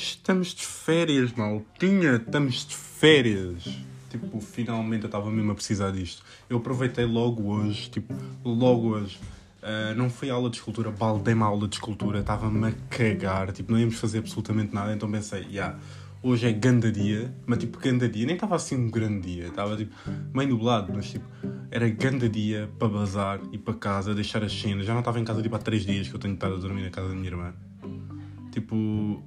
Estamos de férias, maltinha. Estamos de férias. Tipo, finalmente eu estava mesmo a precisar disto. Eu aproveitei logo hoje, tipo, logo hoje. Uh, não foi aula de escultura, baldei-me a aula de escultura, estava-me a cagar, tipo, não íamos fazer absolutamente nada, então pensei, yeah, hoje é ganda dia, mas tipo, ganda dia, nem estava assim um grande dia, estava tipo, meio nublado, mas tipo, era ganda dia para bazar e para casa, deixar as cenas, já não estava em casa tipo há três dias que eu tenho estado a dormir na casa da minha irmã. Tipo,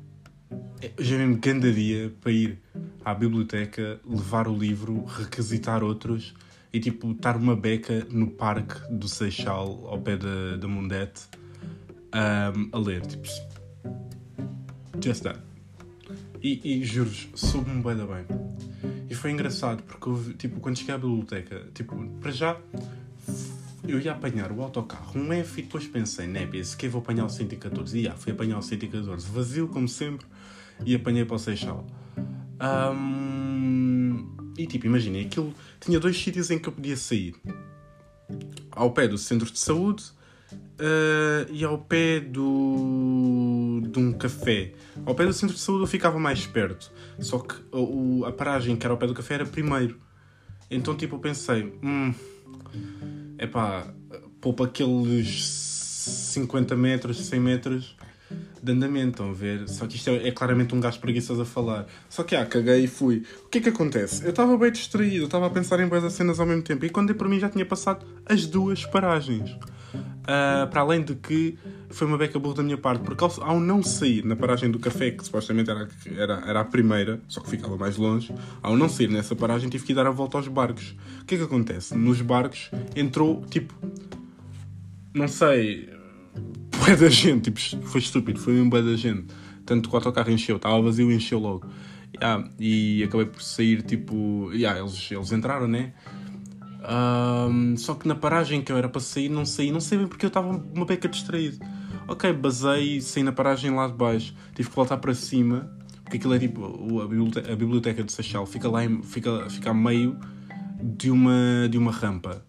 já mesmo ganda dia para ir à biblioteca, levar o livro, requisitar outros e tipo estar uma beca no parque do Seixal, ao pé da, da Mundete, um, a ler. Tipo, just that. E, e juro-vos, soube-me bem da bem. E foi engraçado porque eu, tipo, quando cheguei à biblioteca, tipo, para já eu ia apanhar o autocarro, um F, e depois pensei, né, se que vou apanhar o 114. E ah, fui apanhar o 114, vazio como sempre, e apanhei para o Seixal. Um, e tipo, imaginem, aquilo tinha dois sítios em que eu podia sair: ao pé do centro de saúde uh, e ao pé do, de um café. Ao pé do centro de saúde eu ficava mais perto, só que a, a paragem que era ao pé do café era primeiro. Então, tipo, eu pensei: hum, é pá, poupa aqueles 50 metros, 100 metros de andamento, estão a ver? Só que isto é, é claramente um gajo preguiçoso a falar. Só que, ah, caguei e fui. O que é que acontece? Eu estava bem distraído, estava a pensar em boas cenas ao mesmo tempo e quando dei por mim já tinha passado as duas paragens. Uh, para além de que foi uma beca burra da minha parte, porque ao, ao, não sair na paragem do café, que supostamente era, era, era a primeira, só que ficava mais longe, ao não sair nessa paragem tive que dar a volta aos barcos. O que é que acontece? Nos barcos entrou tipo. Não sei, bué da gente, tipo, foi estúpido, foi um bué da gente. Tanto que o autocarro encheu, estava vazio e encheu logo. Yeah, e acabei por sair, tipo, yeah, eles, eles entraram, né? Um, só que na paragem que eu era para sair, não saí, não sei bem porque eu estava uma beca distraído. Ok, basei, saí na paragem lá de baixo, tive que voltar para cima, porque aquilo é tipo, a biblioteca, a biblioteca de Seixal fica lá, em, fica, fica a meio de uma, de uma rampa.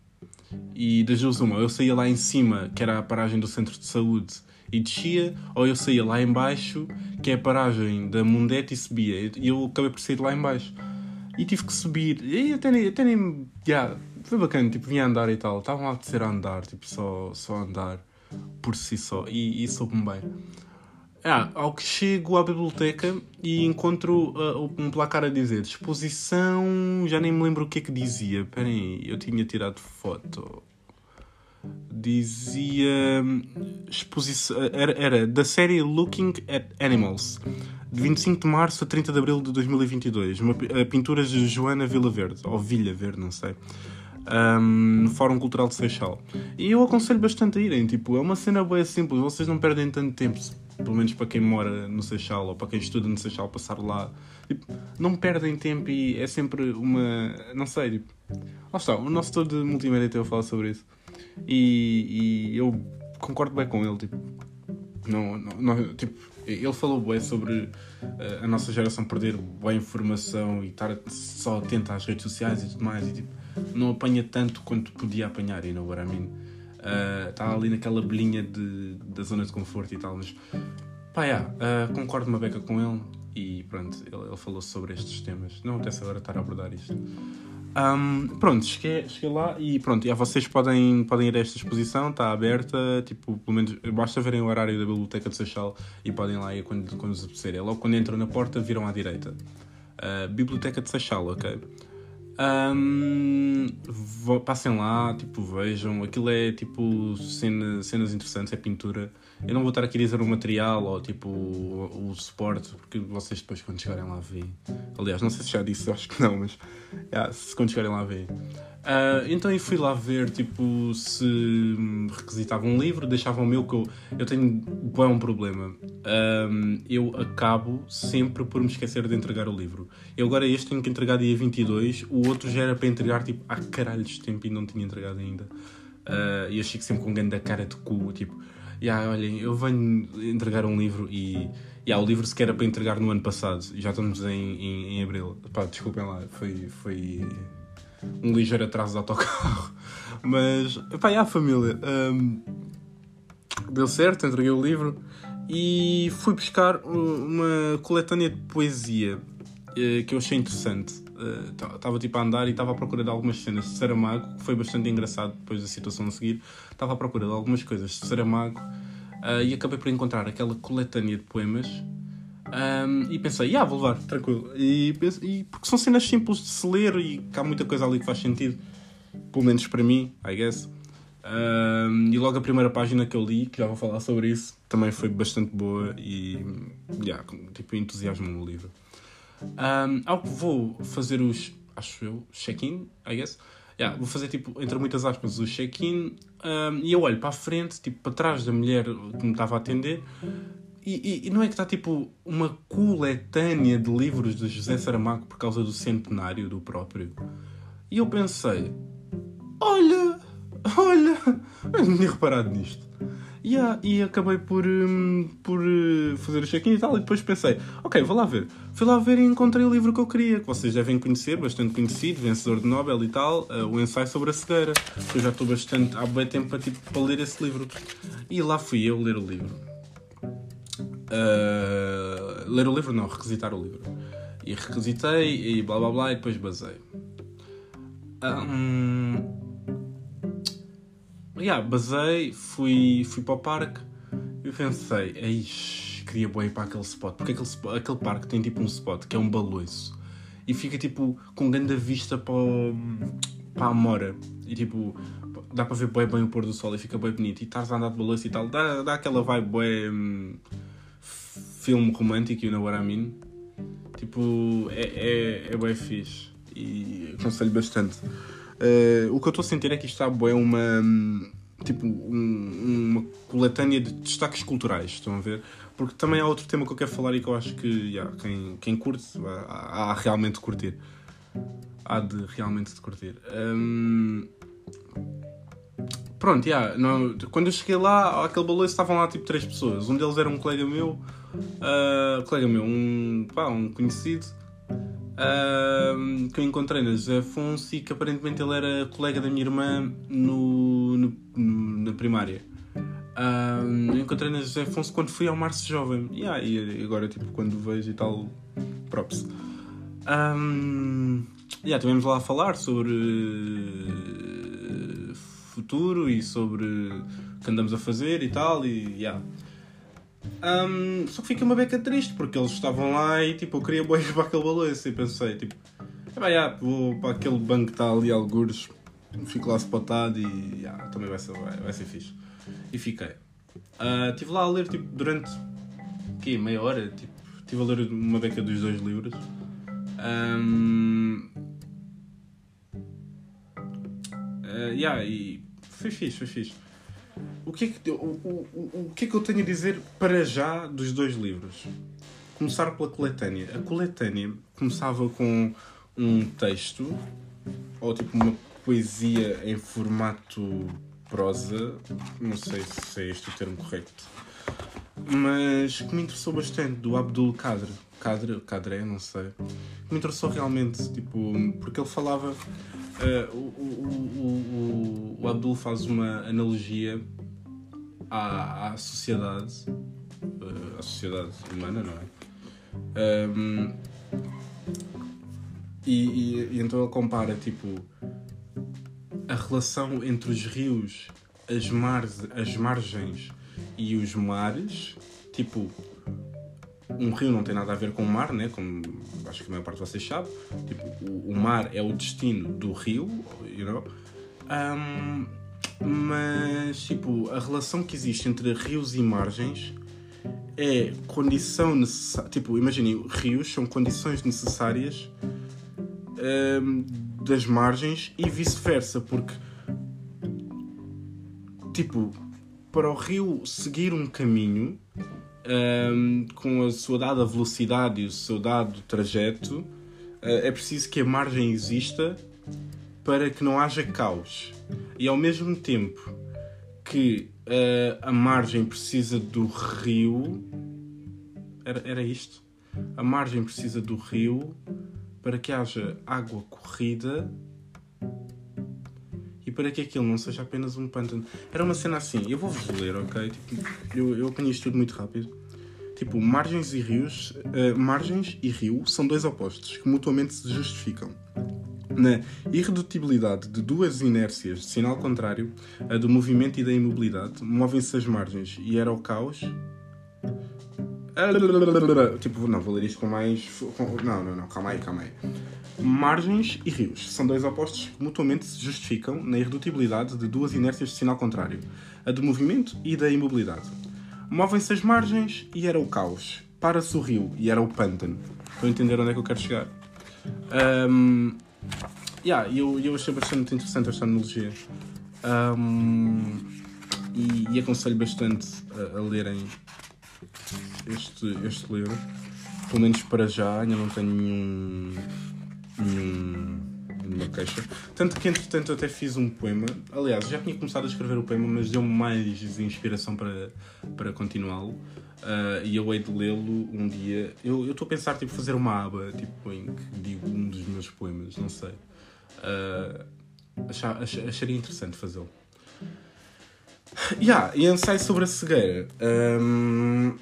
E das duas uma, eu saía lá em cima, que era a paragem do centro de saúde, e descia, ou eu saía lá embaixo, que é a paragem da Mundete e subia. E eu acabei por sair lá embaixo. E tive que subir. E até nem... Até nem yeah, foi bacana, tipo, vinha andar e tal. Estavam a apetecer a andar, tipo, só, só andar por si só. E, e soube-me bem. Ah, ao que chego à biblioteca e encontro uh, um placar a dizer exposição. Já nem me lembro o que é que dizia. Esperem aí, eu tinha tirado foto. Dizia. Exposição. Era, era da série Looking at Animals, de 25 de março a 30 de abril de 2022. Uma, pinturas de Joana Vila Verde, ou Vilha Verde, não sei. Um, no Fórum Cultural de Seixal. E eu aconselho bastante a irem. Tipo, é uma cena bem simples, vocês não perdem tanto tempo pelo menos para quem mora no Seixal ou para quem estuda no Seixal, passar lá, tipo, não perdem tempo e é sempre uma. Não sei, tipo. Lá está, o nosso todo de multimédia teve a falar sobre isso e, e, eu concordo bem com ele, tipo. Não, não, não tipo, ele falou bem sobre uh, a nossa geração perder boa informação e estar só atenta às redes sociais e tudo mais e tipo, não apanha tanto quanto podia apanhar, you know what I mean? está uh, ali naquela belinha de, da zona de conforto e tal, mas pá, yeah, uh, concordo uma beca com ele e pronto, ele, ele falou sobre estes temas. Não acontece agora estar a abordar isto. Um, pronto, cheguei, cheguei lá e pronto, yeah, vocês podem, podem ir a esta exposição, está aberta, tipo, pelo menos basta verem o horário da Biblioteca de Seixal e podem lá ir quando, quando vos apetecer. Logo quando entram na porta, viram à direita. Uh, Biblioteca de Seixal, ok? Um, passem lá, tipo, vejam. Aquilo é tipo cena, cenas interessantes, é pintura. Eu não vou estar aqui a dizer o material ou tipo o, o suporte, porque vocês depois quando chegarem lá veem. Aliás, não sei se já disse, acho que não, mas yeah, se quando chegarem lá veem. Uh, então eu fui lá ver tipo se requisitava um livro, deixava o meu que eu, eu tenho bem um problema. Um, eu acabo sempre por me esquecer de entregar o livro. Eu agora este tenho que entregar dia 22, o outro já era para entregar tipo há caralho de tempo e não tinha entregado ainda. Uh, e eu fico sempre com grande cara de cu, tipo, yeah, olhem, eu venho entregar um livro e yeah, o livro sequer era para entregar no ano passado, já estamos em, em, em abril. Pá, desculpem lá, foi. foi um ligeiro atraso de autocarro. Mas, pá, a família. Um, deu certo, entreguei o livro e fui buscar uma coletânea de poesia uh, que eu achei interessante. Estava uh, tipo a andar e estava à procura de algumas cenas de Saramago, que foi bastante engraçado depois da situação a seguir. Estava à procura de algumas coisas de Saramago uh, e acabei por encontrar aquela coletânea de poemas um, e pensei, ah, vou levar, tranquilo. E, e, porque são cenas simples de se ler e que há muita coisa ali que faz sentido, pelo menos para mim, I guess. Um, e logo a primeira página que eu li, que já vou falar sobre isso, também foi bastante boa e yeah, tipo, entusiasmo no livro. Um, ao que vou fazer os, acho eu, check-in, I guess. Yeah, vou fazer tipo, entre muitas aspas, o check-in um, e eu olho para a frente, tipo, para trás da mulher que me estava a atender e, e, e, não é que está tipo uma coletânea de livros de José Saramago por causa do centenário do próprio? E eu pensei: olha, olha, eu não tinha reparado nisto. E, ah, e acabei por, um, por uh, fazer o check-in e tal. E depois pensei: ok, vou lá ver. Fui lá ver e encontrei o livro que eu queria, que vocês devem conhecer, bastante conhecido, vencedor de Nobel e tal, uh, o ensaio sobre a cegueira. Eu já estou bastante há bem tempo para, tipo, para ler esse livro. E lá fui eu ler o livro. Uh, ler o livro, não, requisitar o livro. E requisitei e blá blá blá e depois basei. Um, yeah, basei, fui, fui para o parque e pensei, queria bem ir para aquele spot, porque aquele, aquele parque tem tipo um spot que é um baloiço e fica tipo com grande vista para, para a Mora e tipo dá para ver bem, bem o pôr do sol e fica bem bonito e estás a andar de baloiço e tal, dá, dá aquela vibe bem filme romântico, you know what I mean? Tipo, é, é, é bem fixe e aconselho bastante. Uh, o que eu estou a sentir é que isto está é uma tipo um, uma coletânea de destaques culturais, estão a ver? Porque também há outro tema que eu quero falar e que eu acho que yeah, quem, quem curte há, há realmente de curtir. Há de realmente de curtir. Um, pronto, yeah, não, quando eu cheguei lá, aquele balanço estavam lá tipo três pessoas. Um deles era um colega meu, uh, colega meu, um, pá, um conhecido, uh, que eu encontrei na José Afonso e que aparentemente ele era colega da minha irmã no, no, no na primária. Uh, eu encontrei na José Afonso quando fui ao Março Jovem. Yeah, e agora, tipo, quando vejo e tal, props. Um, yeah, tivemos lá a falar sobre futuro e sobre o que andamos a fazer e tal, e yeah. Um, só que fica uma beca triste porque eles estavam lá e tipo, eu queria boir para aquele balanço e pensei, tipo, ah, yeah, vou para aquele banco que está ali, algures, fico lá spotado e yeah, também vai ser, vai, vai ser fixe. E fiquei. Uh, estive lá a ler tipo, durante quê, meia hora, tipo, estive a ler uma beca dos dois livros. Um, uh, yeah, e foi fixe, foi fixe. O que, é que, o, o, o, que é que eu tenho a dizer para já dos dois livros? Começar pela coletânea. A coletânea começava com um texto, ou tipo uma poesia em formato prosa, não sei se é este o termo correto, mas que me interessou bastante, do Abdul Kader. Kader, Kadre, não sei. Me interessou realmente, tipo, porque ele falava Uh, o, o, o, o, Abdul faz uma analogia à, à sociedade, uh, à sociedade humana, não é? Um, e, e, e, então ele compara tipo a relação entre os rios, as, mar, as margens e os mares, tipo um rio não tem nada a ver com o mar, né? como acho que a maior parte de vocês sabe. Tipo, o, o mar é o destino do rio, you know? Um, mas, tipo, a relação que existe entre rios e margens é condição necessária. Tipo, imaginem, rios são condições necessárias um, das margens e vice-versa, porque, tipo, para o rio seguir um caminho um, com a sua dada velocidade e o seu dado trajeto, uh, é preciso que a margem exista para que não haja caos. E ao mesmo tempo que uh, a margem precisa do rio. Era, era isto? A margem precisa do rio para que haja água corrida para que aquilo não seja apenas um pântano. Era uma cena assim, eu vou-vos ler, ok? Tipo, eu, eu apanhei isto tudo muito rápido. tipo, margens e rios, uh, margens e rio são dois opostos que mutuamente se justificam. Na irredutibilidade de duas inércias de sinal contrário, a do movimento e da imobilidade, movem-se as margens e era o caos. Tipo, não, vou ler isto com mais. Não, não, não, calma aí, calma aí. Margens e rios são dois opostos que mutuamente se justificam na irredutibilidade de duas inércias de sinal contrário, a do movimento e da imobilidade. Movem-se as margens e era o caos. Para-se o rio e era o pântano. Estão a entender onde é que eu quero chegar? Um, yeah, eu, eu achei bastante interessante esta analogia. Um, e, e, aconselho bastante a, a, lerem este, este livro. Pelo menos para já, ainda não tenho nenhum, nenhum, nenhuma queixa. Tanto que, entretanto, até fiz um poema. Aliás, já tinha começado a escrever o poema, mas deu-me mais inspiração para, para continuá-lo. Uh, e eu hei de lê-lo um dia. Eu estou a pensar tipo fazer uma aba tipo, em que digo um dos meus poemas, não sei. Uh, achar, ach, acharia interessante fazê-lo. Yeah, e ensaio sobre a cegueira. Um,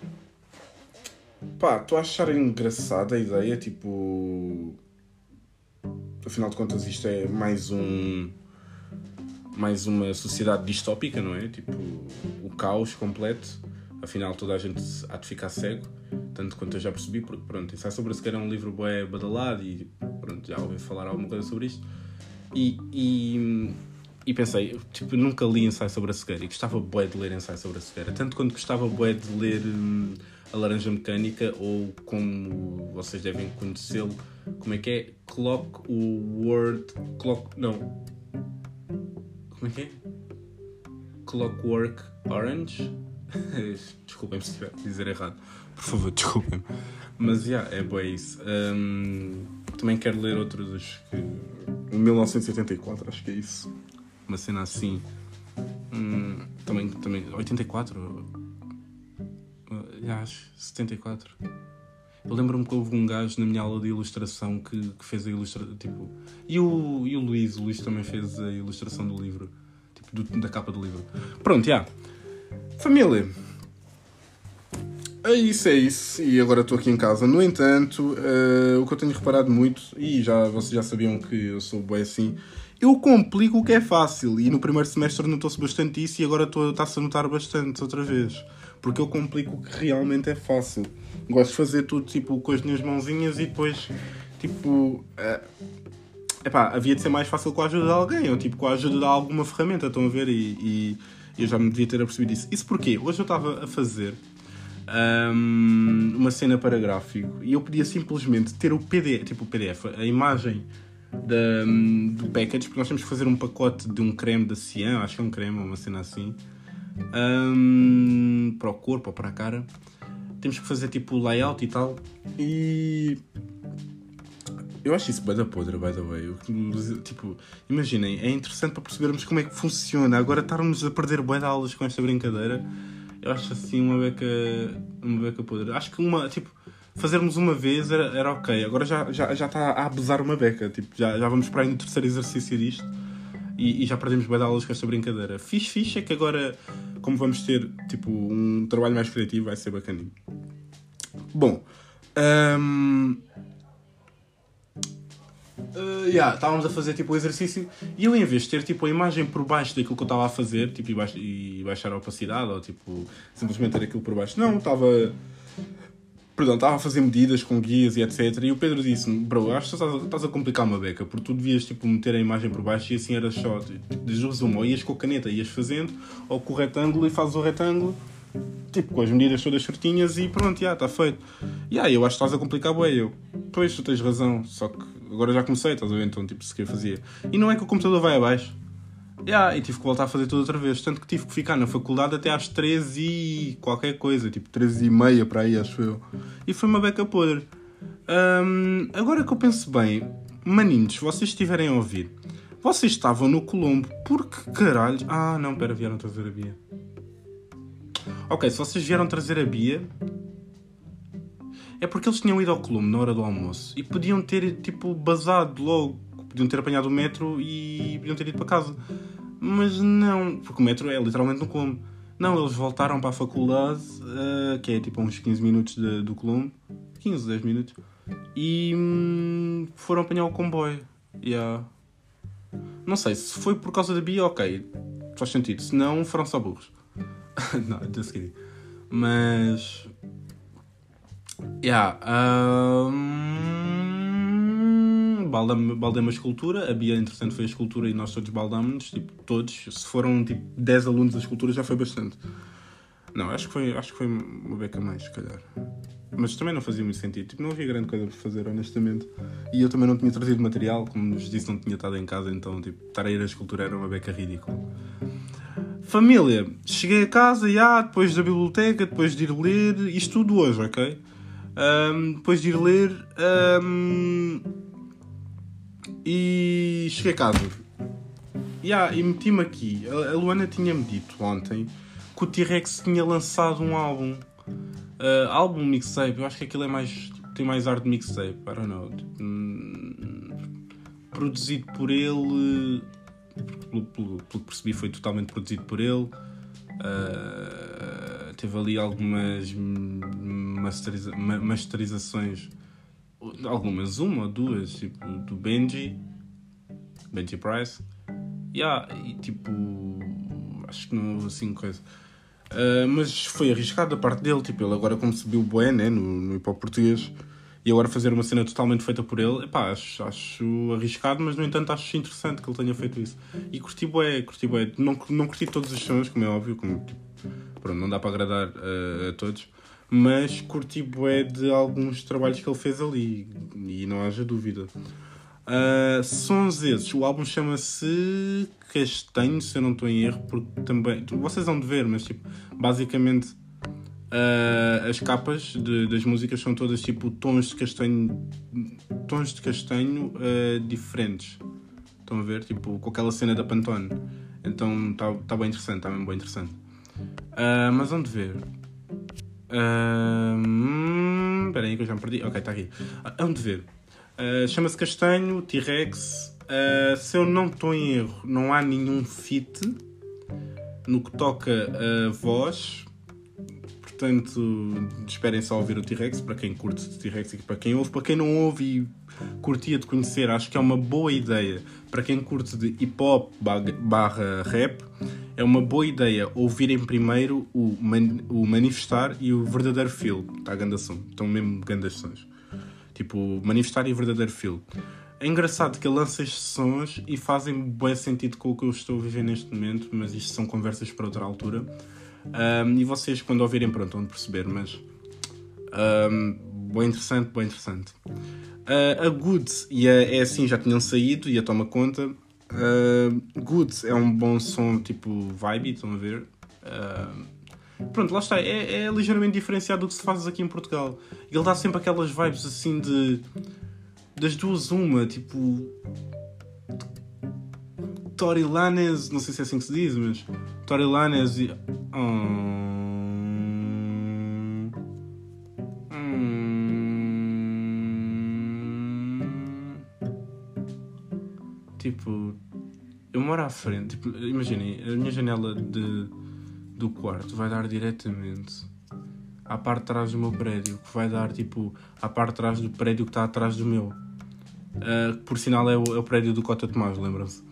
pá, a achar engraçada a ideia, tipo. Afinal de contas, isto é mais um. Mais uma sociedade distópica, não é? Tipo, o caos completo. Afinal, toda a gente há de ficar cego, tanto quanto eu já percebi, porque pronto, ensaio sobre a cegueira é um livro bué badalado e pronto, já ouvi falar alguma coisa sobre isto. E, e, e pensei, tipo, nunca li ensaio sobre a cegueira e gostava bué de ler ensaio sobre a cegueira. Tanto quanto gostava bué de ler hum, A Laranja Mecânica ou como vocês devem conhecê-lo, como é que é? Clock Word... Clock... não. Como é que é? Clockwork Orange? desculpem-me se dizer errado. Por favor, desculpem-me. Mas, já, yeah, é boa isso. Um, também quero ler outros que 1984, acho que é isso. Uma cena assim. Hum, também, também. 84? Acho. 74. Eu lembro-me que houve um gajo na minha aula de ilustração que, que fez a ilustração. Tipo, e, o, e o Luís, o Luís também fez a ilustração do livro. Tipo, do, da capa do livro. Pronto, já. Yeah. Família. É isso, é isso. E agora estou aqui em casa. No entanto, uh, o que eu tenho reparado muito, e já vocês já sabiam que eu sou bem assim, eu complico o que é fácil. E no primeiro semestre notou-se bastante isso e agora está-se a notar bastante outra vez. Porque eu complico o que realmente é fácil. Gosto de fazer tudo tipo com as minhas mãozinhas e depois, tipo. Uh, epá, havia de ser mais fácil com a ajuda de alguém, ou tipo com a ajuda de alguma ferramenta, estão a ver? E, e eu já me devia ter apercebido isso. Isso porquê? Hoje eu estava a fazer um, uma cena para gráfico e eu podia simplesmente ter o PDF, tipo o PDF, a imagem da, do package, porque nós temos que fazer um pacote de um creme da Cian, acho que é um creme, uma cena assim, um, para o corpo ou para a cara. Temos que fazer tipo layout e tal. E eu acho isso bem da podre, by the way. Tipo, imaginem, é interessante para percebermos como é que funciona. Agora estarmos a perder bué de aulas com esta brincadeira eu acho assim uma beca, uma beca podre. Acho que uma, tipo, fazermos uma vez era, era ok. Agora já está já, já está a abusar uma beca. Tipo, já, já vamos para aí no terceiro exercício disto e, e já perdemos bem aulas com esta brincadeira. Fiz fixe é que agora, como vamos ter tipo, um trabalho mais criativo, vai ser bacaninho. Bom, um, Uh, yeah, estávamos a fazer tipo o exercício e eu em vez de ter tipo a imagem por baixo daquilo que eu estava a fazer tipo, e, baix, e baixar a opacidade ou tipo simplesmente ter aquilo por baixo, não, estava perdão, estava a fazer medidas com guias e etc. E o Pedro disse-me, bro, acho que estás, estás a complicar uma beca, porque tu devias tipo, meter a imagem por baixo e assim era só, de resumo, ou ias com a caneta, ias fazendo, ou com o retângulo e fazes o retângulo, tipo, com as medidas todas certinhas e pronto, já, está feito. E aí, eu acho que estás a complicar bem, eu, pois, tu tens razão, só que agora já comecei, estás a ver? Então, tipo, sequer fazia. E não é que o computador vai abaixo. Yeah, e tive que voltar a fazer tudo outra vez. Tanto que tive que ficar na faculdade até às 13 e qualquer coisa, tipo 13 e meia para aí, acho eu. E foi uma beca podre. Um, agora que eu penso bem, maninhos, vocês estiverem a ouvir, vocês estavam no Colombo, por que caralho. Ah, não, pera, vieram trazer a Bia. Ok, se vocês vieram trazer a Bia, é porque eles tinham ido ao Colombo na hora do almoço e podiam ter, tipo, basado logo. Podiam ter apanhado o metro e podiam ter ido para casa. Mas não, porque o metro é literalmente no Colombo. Não, eles voltaram para a faculdade, uh, que é tipo uns 15 minutos de, do Colombo. 15, 10 minutos. E hum, foram apanhar o comboio. Yeah. Não sei, se foi por causa da Bia, ok. Faz sentido. Se não, foram só burros. não, just kidding. Mas. Yeah. Um... Baldam, baldei uma escultura. A Bia, entretanto, foi a escultura e nós todos baldámos Tipo, todos. Se foram tipo 10 alunos da escultura, já foi bastante. Não, acho que foi, acho que foi uma beca mais, se calhar. Mas também não fazia muito sentido. Tipo, não havia grande coisa para fazer, honestamente. E eu também não tinha trazido material, como nos disse, não tinha estado em casa, então, tipo, estar a ir à escultura era uma beca ridícula. Família, cheguei a casa, já, depois da biblioteca, depois de ir ler, isto tudo hoje, ok? Um, depois de ir ler, e cheguei a casa. Yeah, e meti-me aqui. A Luana tinha-me dito ontem que o T-Rex tinha lançado um álbum. Uh, álbum mixtape, eu acho que aquilo é mais. tem mais ar de mixtape, I don't know. Tipo, hum, produzido por ele. Pelo, pelo, que percebi, foi totalmente produzido por ele. Uh, teve ali algumas masteriza masterizações, algumas, uma duas, tipo do Benji, Benji Price. Yeah, e tipo, acho que não houve assim coisa. Uh, mas foi arriscado da parte dele, tipo, ele agora como subiu bué, né, no, no hip hop português, e agora fazer uma cena totalmente feita por ele, epá, acho, acho arriscado, mas no entanto acho interessante que ele tenha feito isso. E curti bué, curti bué. Não, não curti todos os sons, como é óbvio, como, tipo, pronto, não dá para agradar uh, a todos, mas curti bué de alguns trabalhos que ele fez ali, e não haja dúvida. Uh, sons esses, o álbum chama-se Castanho, se eu não estou em erro, porque também. Vocês vão de ver, mas tipo, basicamente uh, as capas de, das músicas são todas tipo tons de castanho. tons de castanho uh, diferentes. Estão a ver? Tipo, com aquela cena da Pantone. Então está tá bem interessante, está mesmo bem interessante. mas vamos ver. Espera aí que eu já me perdi. Ok, está aqui. Vamos ver. Uh, Chama-se Castanho, T-Rex. Uh, se eu não estou em erro, não há nenhum fit no que toca a voz. Portanto, esperem só ouvir o T-Rex para quem curte T-Rex e para quem ouve. Para quem não ouve e curtia de conhecer, acho que é uma boa ideia. Para quem curte de hip hop barra rap, é uma boa ideia ouvirem primeiro o, man, o Manifestar e o Verdadeiro Feel. Está grande som. Estão mesmo grandes sons. Tipo, manifestar e verdadeiro feel. É engraçado que ele lança estes sons e fazem bom sentido com o que eu estou a viver neste momento, mas isto são conversas para outra altura. Um, e vocês, quando ouvirem, pronto, vão perceber, mas. Um, interessante, bem interessante. Uh, a Goods e a É Assim já tinham saído e a Toma Conta. Uh, Goods é um bom som tipo vibe, estão a ver? Uh, Pronto, lá está. É, é ligeiramente diferenciado do que se faz aqui em Portugal. Ele dá sempre aquelas vibes assim de. das duas, uma, tipo. Tori Lanes, não sei se é assim que se diz, mas. Tori Lanes e. Hum... Tipo, eu moro à frente. Tipo, imaginem, a minha janela de do quarto vai dar diretamente à parte de trás do meu prédio, que vai dar tipo à parte de trás do prédio que está atrás do meu. Uh, por sinal é o, é o, prédio do Cota Tomás, lembram-se?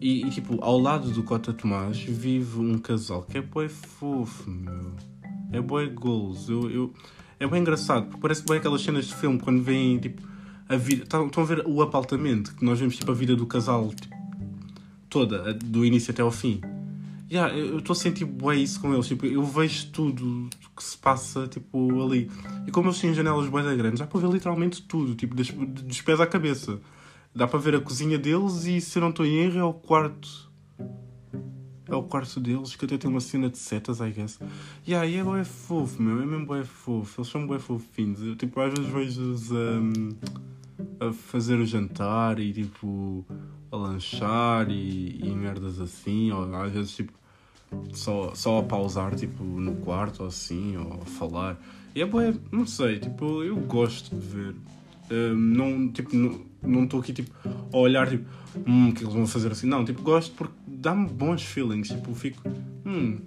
E, e, tipo, ao lado do Cota Tomás vive um casal que é bem fofo, meu. É bem goals. Eu, eu, é bem engraçado, porque parece bem aquelas cenas de filme quando vêm tipo a vida. Estão a ver o apaltamento, que nós vemos tipo a vida do casal tipo, toda, do início até ao fim. Yeah, eu estou a sentir bem isso com eles. Tipo, eu vejo tudo que se passa tipo, ali. E como eles têm janelas bem grandes, dá para ver literalmente tudo, tipo, dos, dos pés à cabeça. Dá para ver a cozinha deles e, se eu não estou em erro, é o quarto. É o quarto deles, que até tem uma cena de setas, I guess. Yeah, e é bem fofo, meu. É mesmo bem fofo. Eles são bem fofinhos. Eu, tipo, às vezes vejo-os um, a fazer o jantar e, tipo, a lanchar e, e merdas assim. Ou às vezes, tipo, só, só a pausar tipo no quarto ou assim, ou a falar. E é bué, não sei, tipo, eu gosto de ver. Uh, não, tipo, não estou aqui tipo, a olhar tipo, hum, o que eles vão fazer assim. Não, tipo, gosto porque dá-me bons feelings. Tipo, fico, hum,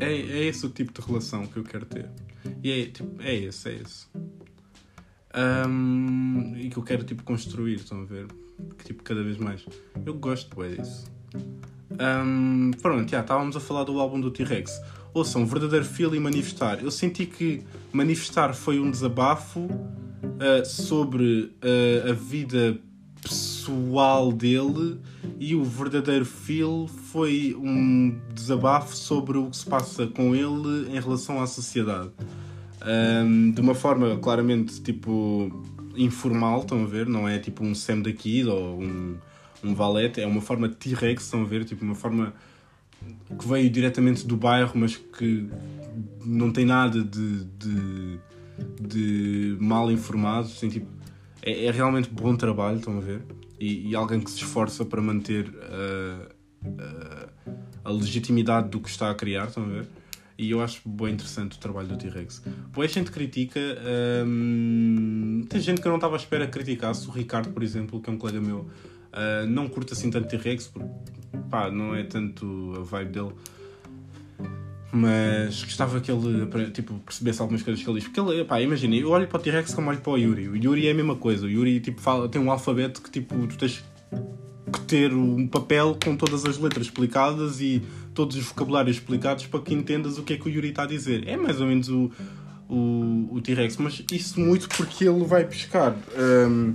É, é esse o tipo de relação que eu quero ter. E é, tipo, é esse, é esse. Um, e que eu quero tipo construir, estão a ver? Que, tipo, cada vez mais. Eu gosto bem disso. Um, pronto, já estávamos a falar do álbum do T-Rex. Ouçam, verdadeiro feel e manifestar. Eu senti que manifestar foi um desabafo uh, sobre uh, a vida pessoal dele e o verdadeiro feel foi um desabafo sobre o que se passa com ele em relação à sociedade. Um, de uma forma claramente tipo informal, estão a ver? Não é tipo um Sam da Kid ou um, um Valete, é uma forma T-Rex, estão a ver? Tipo uma forma que veio diretamente do bairro, mas que não tem nada de, de, de mal informado. Assim, tipo, é, é, realmente bom trabalho, estão a ver? E, e alguém que se esforça para manter uh, uh, a legitimidade do que está a criar, estão a ver? E eu acho bem interessante o trabalho do T-Rex. Boa gente critica. Hum, tem gente que eu não estava à espera que criticasse. O Ricardo, por exemplo, que é um colega meu, uh, não curta assim tanto T-Rex, porque pá, não é tanto a vibe dele. Mas gostava que ele tipo, percebesse algumas coisas que ele diz. Porque ele, pá, imagina, eu olho para o T-Rex como olho para o Yuri. O Yuri é a mesma coisa. O Yuri tipo, fala, tem um alfabeto que tipo, tu tens que ter um papel com todas as letras explicadas e todos os vocabulários explicados para que entendas o que é que o Yuri está a dizer. É mais ou menos o, o, o T-Rex, mas isso muito porque ele vai pescar um,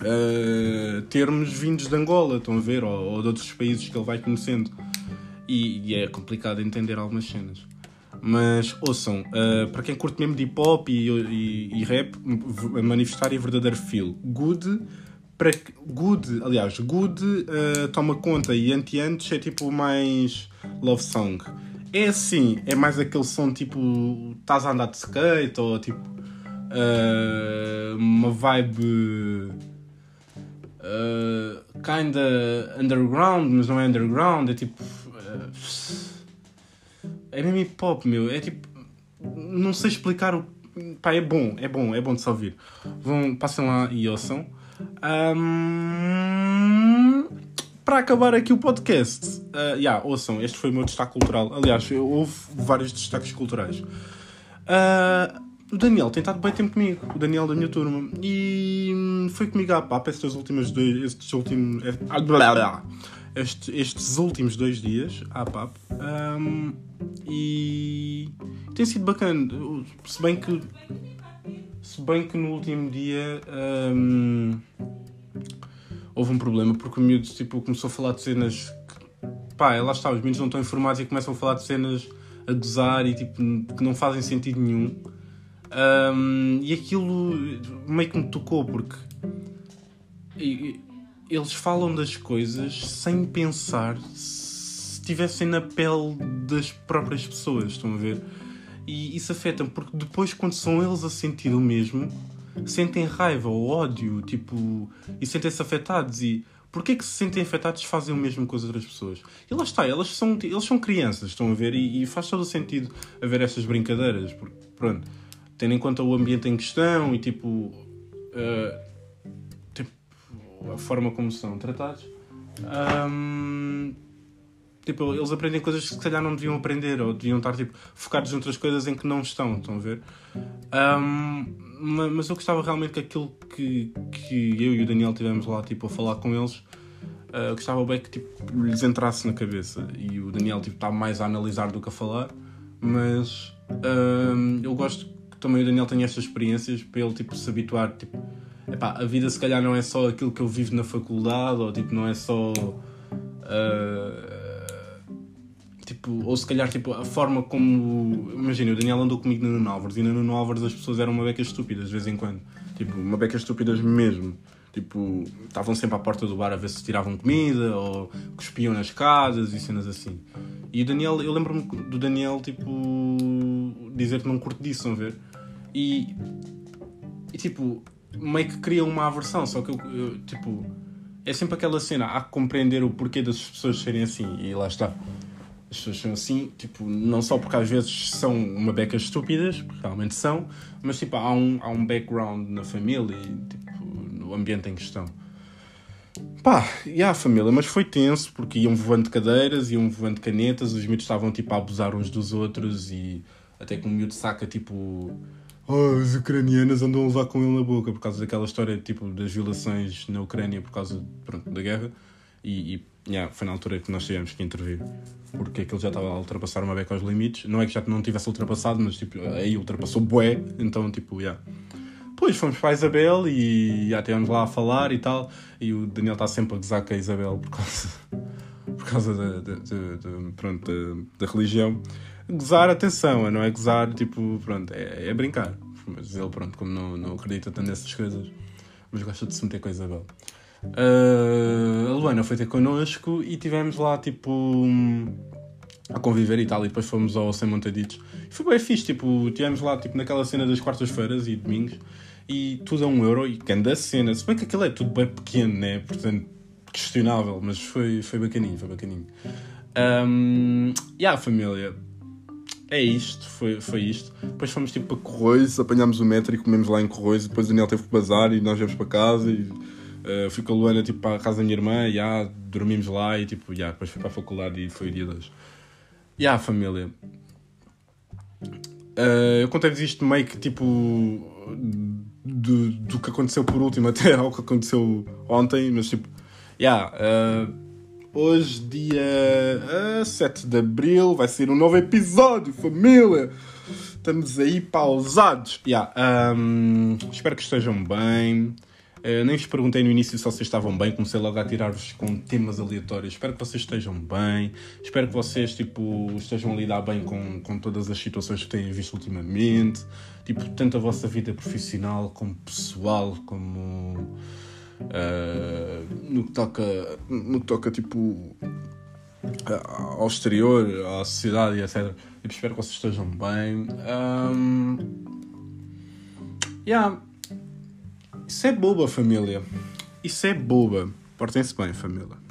uh, termos vindos de Angola, estão a ver, ou, ou, de outros países que ele vai conhecendo. E, e é complicado entender algumas cenas. Mas ouçam, uh, para quem curte mesmo de hip hop e, e, e rap, manifestar e verdadeiro feel. Good para Good, aliás, Good uh, toma conta e anti-antes é tipo mais love song. É assim, é mais aquele som tipo estás a andar de skate ou tipo uh, uma vibe uh, kinda underground, mas não é underground, é tipo. é mesmo hip hop, meu. É tipo. Não sei explicar o. Pá, é bom, é bom, é bom de se ouvir. Vão, passem lá e ouçam. Um, para acabar aqui o podcast, uh, yeah, ouçam, este foi o meu destaque cultural. Aliás, houve vários destaques culturais. Uh, o Daniel tem estado bem tempo comigo, o Daniel da minha turma, e foi comigo à PAP estes últimos dois, estes últimos, estes, estes últimos dois dias à PAP, um, e tem sido bacana, se bem que se bem que no último dia hum, houve um problema porque o miúdo tipo, começou a falar de cenas que, pá, lá está, os miúdos não estão informados e começam a falar de cenas a gozar e tipo, que não fazem sentido nenhum. Um, e aquilo meio que me tocou porque eles falam das coisas sem pensar se estivessem na pele das próprias pessoas, estão a ver? E isso afeta-me, porque depois, quando são eles a sentir o mesmo, sentem raiva ou ódio, tipo, e sentem-se afetados. E porquê que se sentem afetados fazem o mesmo com as outras pessoas? E lá está, elas são, eles são crianças, estão a ver? E, e faz todo o sentido haver estas brincadeiras, porque, pronto, tendo em conta o ambiente em questão e, tipo, uh, tipo a forma como são tratados. Um, tipo, eles aprendem coisas que se calhar não deviam aprender ou deviam estar tipo, focados noutras coisas em que não estão, estão a ver? Um, mas eu gostava realmente que aquilo que, que eu e o Daniel tivemos lá tipo, a falar com eles, uh, gostava bem que tipo, lhes entrasse na cabeça. E o Daniel tipo, está mais a analisar do que a falar, mas eu gosto que também o Daniel tenha estas experiências para ele tipo, se habituar. Tipo, epá, a vida se calhar não é só aquilo que eu vivo na faculdade ou tipo, não é só. Uh, Tipo, ou se calhar tipo, a forma como. Imagina, o Daniel andou comigo no Nuno Álvares e no Nuno Álvares as pessoas eram uma beca estúpidas de vez em quando. Tipo, uma beca estúpidas mesmo. Tipo, estavam sempre à porta do bar a ver se tiravam comida ou cuspiam nas casas e cenas assim. E o Daniel, eu lembro-me do Daniel, tipo, dizer que não curte disso, a ver? E, e tipo, meio que cria uma aversão, só que eu, eu, tipo, é sempre aquela cena, há que compreender o porquê das pessoas serem assim, e lá está as pessoas são assim, tipo, não só porque às vezes são uma beca estúpidas, porque realmente são, mas tipo, há um, há um background na família e tipo, no ambiente em questão. Pá, e a família, mas foi tenso porque iam voando de cadeiras, iam voando de canetas, os miúdos estavam tipo a abusar uns dos outros e até que um miúdo saca tipo. Oh, as ucranianas andam a levar com ele na boca por causa daquela história tipo das violações na Ucrânia por causa pronto, da guerra e, e yeah, foi na altura que nós tivemos que intervir porque aquilo já estava a ultrapassar uma beca aos limites. Não é que já não tivesse ultrapassado, mas tipo, aí ultrapassou bué, então tipo. Yeah. Depois fomos para a Isabel e já estivemos lá a falar e tal. E o Daniel está sempre a gozar com a Isabel por causa, por causa da, pronto, da, da religião. Gozar, atenção, não é gozar, tipo, pronto, é, é brincar. Mas ele, pronto, como não, não acredita tanto nessas coisas, mas gosta de se meter com a Isabel. Uh, a Luana foi ter connosco e tivemos lá tipo a conviver e tal, e depois fomos ao Sem Montaditos. E foi bem fixe, tipo, tivemos lá tipo, naquela cena das quartas-feiras e domingos e tudo a um euro e a cena. Se bem que aquilo é tudo bem pequeno, né? Portanto, questionável, mas foi, foi bacaninho, foi bacaninho. Um, e a família, é isto, foi, foi isto. Depois fomos tipo para Corroios, apanhámos o metro e comemos lá em Corroios, depois o Daniel teve que bazar e nós viemos para casa e Uh, fui com a Luana tipo, para a casa da minha irmã, e yeah, dormimos lá e tipo, yeah, depois fui para a faculdade e foi o dia 2. E yeah, família. Uh, eu contei-vos isto meio que tipo do, do que aconteceu por último até ao que aconteceu ontem, mas tipo, yeah, uh, hoje, dia uh, 7 de Abril, vai ser um novo episódio, família! Estamos aí pausados. Yeah, um, espero que estejam bem. Uh, nem vos perguntei no início se vocês estavam bem, comecei logo a tirar-vos com temas aleatórios. Espero que vocês estejam bem, espero que vocês tipo, estejam a lidar bem com, com todas as situações que têm visto ultimamente, tipo, tanto a vossa vida profissional como pessoal, como uh, no que toca, no que toca tipo, ao exterior, à sociedade etc. Tipo, espero que vocês estejam bem. Um, yeah isso é boba, família. Isso é boba. Portem-se bem, família.